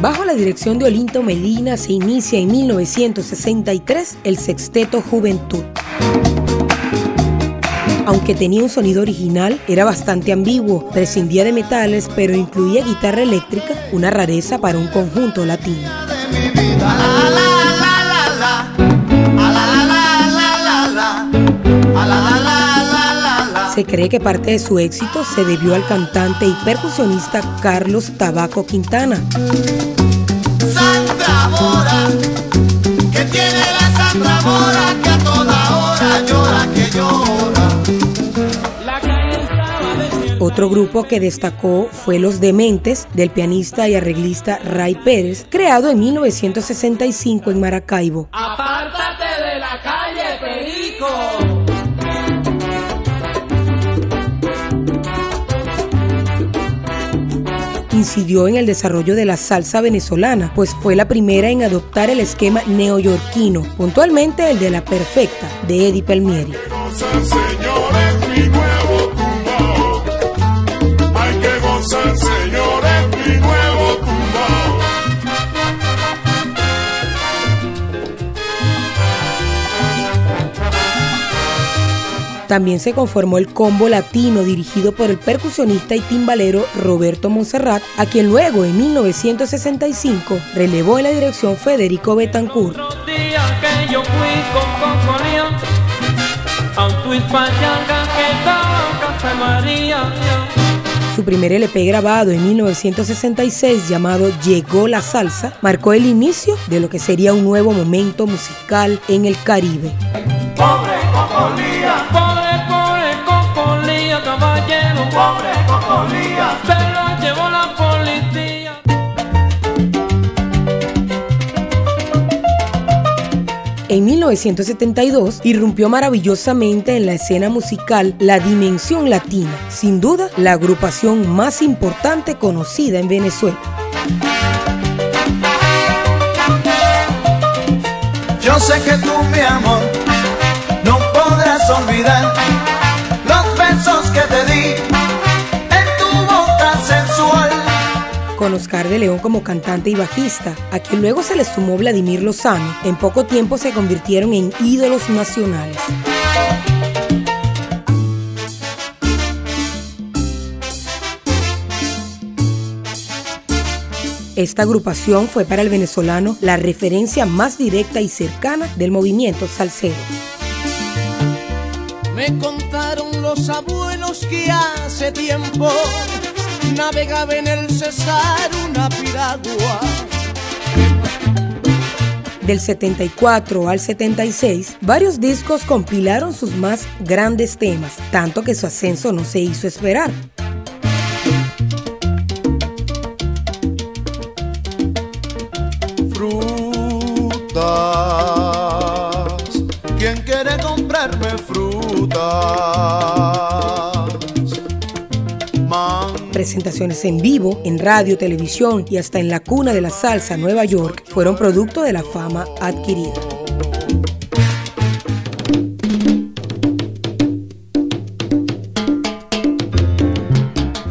Bajo la dirección de Olinto Medina se inicia en 1963 el Sexteto Juventud. Aunque tenía un sonido original, era bastante ambiguo, prescindía de metales, pero incluía guitarra eléctrica, una rareza para un conjunto latino. Se cree que parte de su éxito se debió al cantante y percusionista Carlos Tabaco Quintana. Otro grupo que destacó fue Los Dementes del pianista y arreglista Ray Pérez, creado en 1965 en Maracaibo. Apártate de la calle, Perico. incidió en el desarrollo de la salsa venezolana, pues fue la primera en adoptar el esquema neoyorquino, puntualmente el de la perfecta de Eddie Palmieri. También se conformó el combo latino dirigido por el percusionista y timbalero Roberto Monserrat, a quien luego en 1965 relevó en la dirección Federico Betancourt. Su primer LP grabado en 1966 llamado Llegó la salsa marcó el inicio de lo que sería un nuevo momento musical en el Caribe. En 1972 irrumpió maravillosamente en la escena musical la Dimensión Latina, sin duda la agrupación más importante conocida en Venezuela. Yo sé que tú, mi amor, con Oscar de León como cantante y bajista, a quien luego se le sumó Vladimir Lozano. En poco tiempo se convirtieron en ídolos nacionales. Esta agrupación fue para el venezolano la referencia más directa y cercana del movimiento salsero. Me contaron los abuelos que hace tiempo navegaba en el Cesar una piragua. Del 74 al 76, varios discos compilaron sus más grandes temas, tanto que su ascenso no se hizo esperar. Frutas, ¿quién quiere comprarme frutas? Presentaciones en vivo, en radio, televisión y hasta en la cuna de la salsa Nueva York fueron producto de la fama adquirida.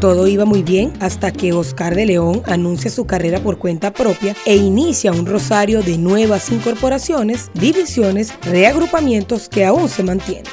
Todo iba muy bien hasta que Oscar de León anuncia su carrera por cuenta propia e inicia un rosario de nuevas incorporaciones, divisiones, reagrupamientos que aún se mantienen.